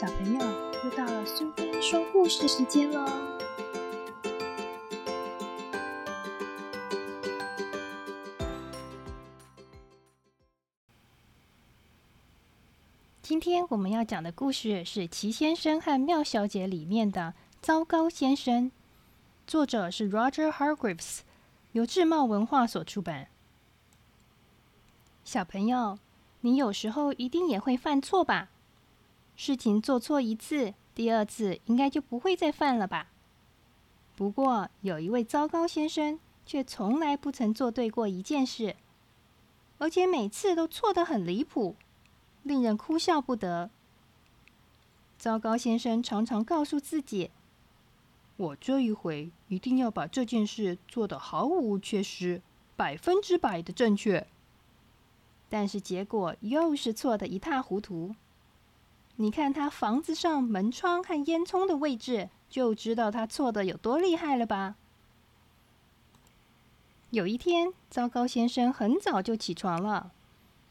小朋友，又到了苏菲说故事时间喽！今天我们要讲的故事是《奇先生和妙小姐》里面的“糟糕先生”，作者是 Roger Hargreaves，由智茂文化所出版。小朋友，你有时候一定也会犯错吧？事情做错一次，第二次应该就不会再犯了吧？不过有一位糟糕先生，却从来不曾做对过一件事，而且每次都错得很离谱。令人哭笑不得。糟糕先生常常告诉自己：“我这一回一定要把这件事做得毫无缺失，百分之百的正确。”但是结果又是错的一塌糊涂。你看他房子上门窗和烟囱的位置，就知道他错的有多厉害了吧？有一天，糟糕先生很早就起床了，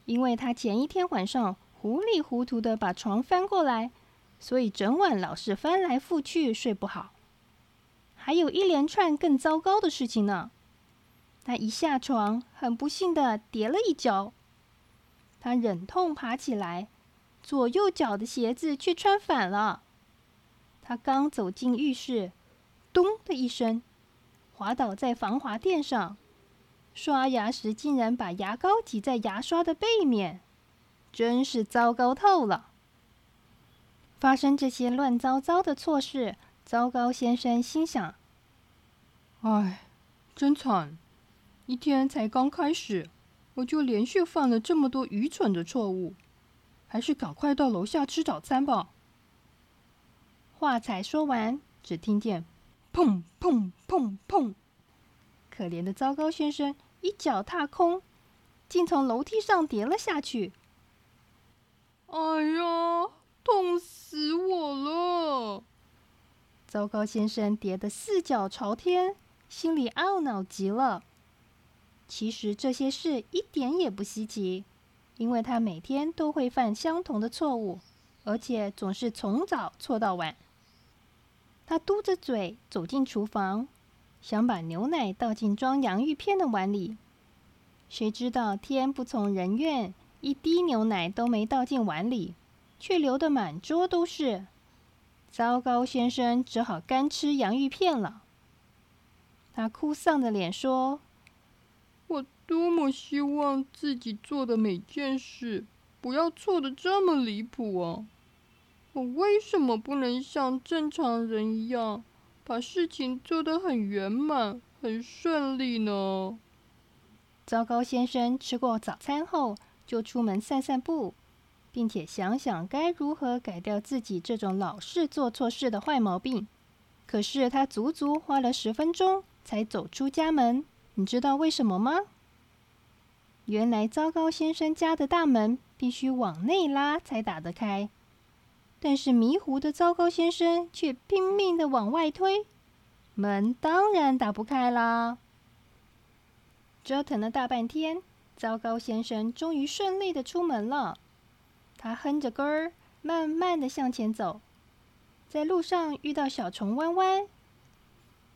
因为他前一天晚上。糊里糊涂的把床翻过来，所以整晚老是翻来覆去睡不好。还有一连串更糟糕的事情呢。他一下床，很不幸的跌了一跤。他忍痛爬起来，左右脚的鞋子却穿反了。他刚走进浴室，咚的一声，滑倒在防滑垫上。刷牙时竟然把牙膏挤在牙刷的背面。真是糟糕透了！发生这些乱糟糟的错事，糟糕先生心想：“唉，真惨！一天才刚开始，我就连续犯了这么多愚蠢的错误，还是赶快到楼下吃早餐吧。”话才说完，只听见“砰砰砰砰”，可怜的糟糕先生一脚踏空，竟从楼梯上跌了下去。哎呀，痛死我了！糟糕先生跌得四脚朝天，心里懊恼极了。其实这些事一点也不稀奇，因为他每天都会犯相同的错误，而且总是从早错到晚。他嘟着嘴走进厨房，想把牛奶倒进装洋芋片的碗里，谁知道天不从人愿。一滴牛奶都没倒进碗里，却流得满桌都是。糟糕，先生只好干吃洋芋片了。他哭丧着脸说：“多么希望自己做的每件事不要错的这么离谱啊！我为什么不能像正常人一样，把事情做得很圆满、很顺利呢？”糟糕，先生吃过早餐后。就出门散散步，并且想想该如何改掉自己这种老是做错事的坏毛病。可是他足足花了十分钟才走出家门，你知道为什么吗？原来糟糕先生家的大门必须往内拉才打得开，但是迷糊的糟糕先生却拼命的往外推，门当然打不开啦。折腾了大半天。糟糕先生终于顺利的出门了。他哼着歌儿，慢慢的向前走。在路上遇到小虫弯弯。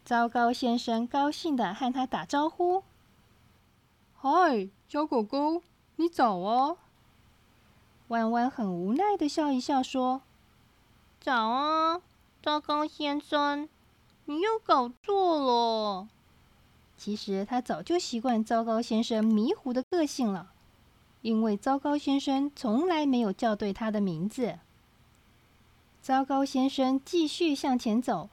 糟糕先生高兴的和他打招呼：“嗨，小狗狗，你早啊！”弯弯很无奈的笑一笑说：“早啊，糟糕先生，你又搞错了。”其实他早就习惯糟糕先生迷糊的个性了，因为糟糕先生从来没有叫对他的名字。糟糕先生继续向前走，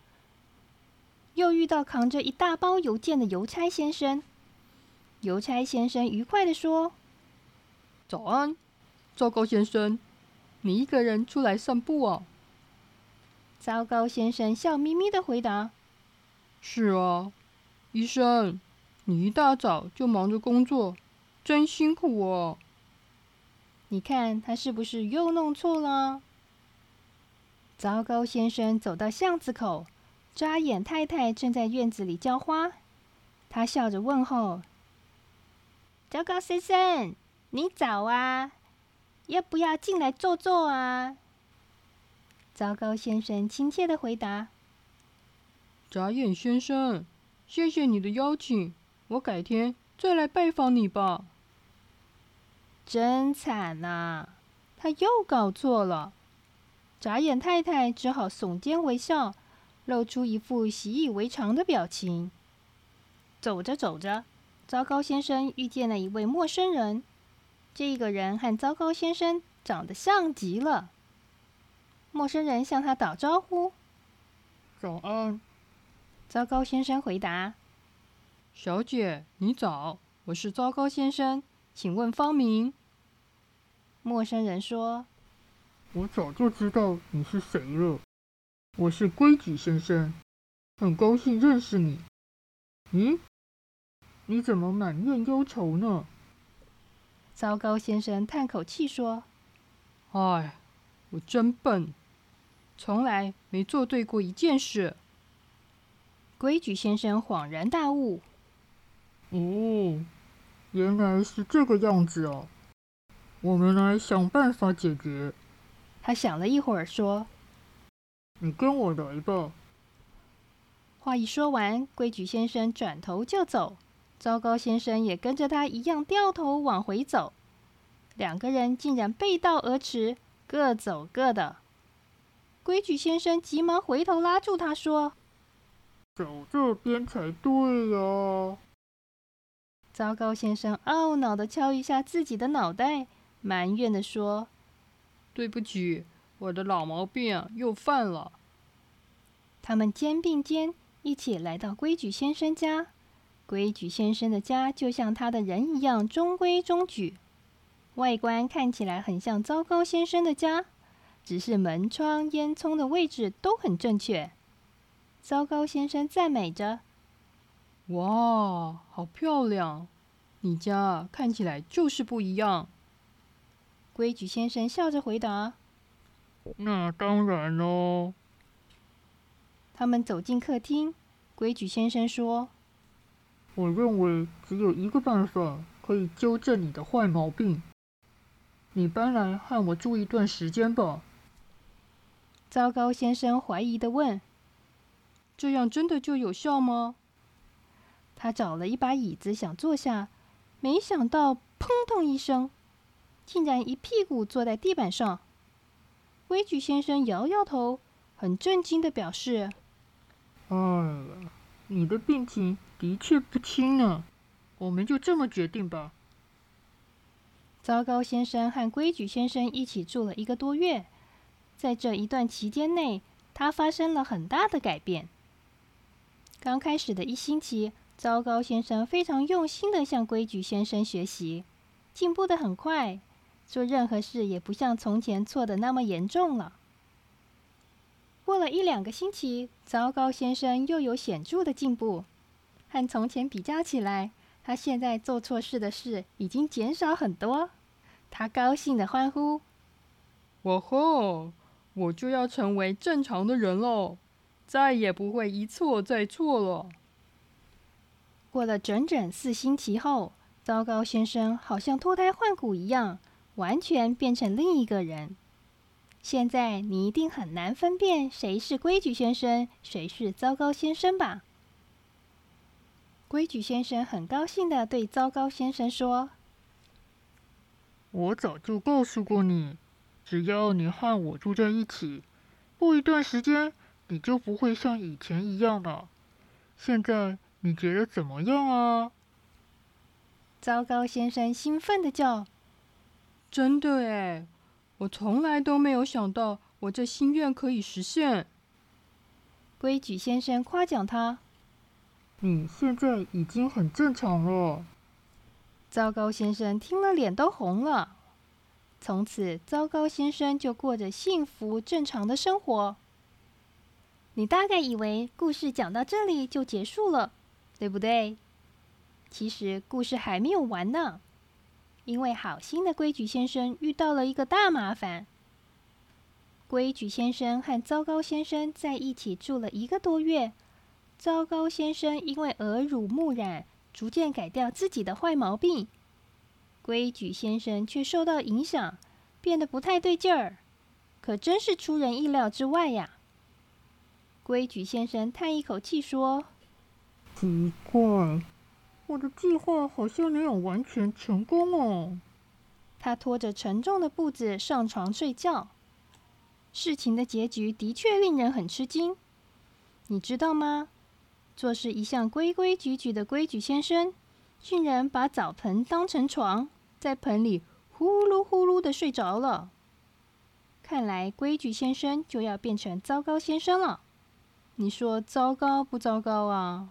又遇到扛着一大包邮件的邮差先生。邮差先生愉快地说：“早安，糟糕先生，你一个人出来散步啊？”糟糕先生笑眯眯的回答：“是啊。”医生，你一大早就忙着工作，真辛苦哦。你看他是不是又弄错了？糟糕，先生走到巷子口，扎眼太太正在院子里浇花，他笑着问候：“糟糕先生，你早啊，要不要进来坐坐啊？”糟糕先生亲切的回答：“眨眼先生，谢谢你的邀请，我改天再来拜访你吧。”真惨呐！他又搞错了。眨眼太太只好耸肩微笑，露出一副习以为常的表情。走着走着，糟糕先生遇见了一位陌生人。这个人和糟糕先生长得像极了。陌生人向他打招呼：“早安。”糟糕先生回答：“小姐，你早，我是糟糕先生，请问芳名？”陌生人说：“我早就知道你是谁了，我是规矩先生，很高兴认识你。咦，你怎么满面忧愁呢？”糟糕先生叹口气说：“哎，我真笨，从来没做对过一件事。”规矩先生恍然大悟：“哦，原来是这个样子哦，我们来想办法解决。”他想了一会儿说：“你跟我来吧。”话一说完，规矩先生转头就走，糟糕先生也跟着他一样掉头往回走。两个人竟然背道而驰，各走各的。规矩先生急忙回头拉住他说。走这边才对呀！糟糕先生懊恼的敲一下自己的脑袋，埋怨的说：“对不起，我的老毛病又犯了。”他们肩并肩一起来到规矩先生家。规矩先生的家就像他的人一样中规中矩，外观看起来很像糟糕先生的家，只是门窗、烟囱的位置都很正确。糟糕先生赞美着：“哇，好漂亮！你家看起来就是不一样。”规矩先生笑着回答：“那当然喽。”他们走进客厅，规矩先生说：“我认为只有一个办法可以纠正你的坏毛病，你搬来和我住一段时间吧。”糟糕先生怀疑的问。这样真的就有效吗？他找了一把椅子想坐下，没想到砰通一声，竟然一屁股坐在地板上。规矩先生摇摇头，很震惊的表示：“哎，你的病情的确不轻呢。我们就这么决定吧。”糟糕先生和规矩先生一起住了一个多月，在这一段期间内，他发生了很大的改变。刚开始的一星期，糟糕先生非常用心的向规矩先生学习，进步的很快，做任何事也不像从前错的那么严重了。过了一两个星期，糟糕先生又有显著的进步，和从前比较起来，他现在做错事的事已经减少很多。他高兴的欢呼：“哇吼！我就要成为正常的人喽！”再也不会一错再错了。过了整整四星期后，糟糕先生好像脱胎换骨一样，完全变成另一个人。现在你一定很难分辨谁是规矩先生，谁是糟糕先生吧？规矩先生很高兴的对糟糕先生说：“我早就告诉过你，只要你和我住在一起，过一段时间。”你就不会像以前一样了。现在你觉得怎么样啊？糟糕先生兴奋的叫：“真的哎！我从来都没有想到我这心愿可以实现。”规矩先生夸奖他：“你现在已经很正常了。”糟糕先生听了脸都红了。从此，糟糕先生就过着幸福正常的生活。你大概以为故事讲到这里就结束了，对不对？其实故事还没有完呢，因为好心的规矩先生遇到了一个大麻烦。规矩先生和糟糕先生在一起住了一个多月，糟糕先生因为耳濡目染，逐渐改掉自己的坏毛病，规矩先生却受到影响，变得不太对劲儿。可真是出人意料之外呀！规矩先生叹一口气说：“奇怪，我的计划好像没有完全成功哦。”他拖着沉重的步子上床睡觉。事情的结局的确令人很吃惊，你知道吗？做事一向规规矩矩的规矩先生，竟然把澡盆当成床，在盆里呼噜呼噜的睡着了。看来规矩先生就要变成糟糕先生了。你说糟糕不糟糕啊？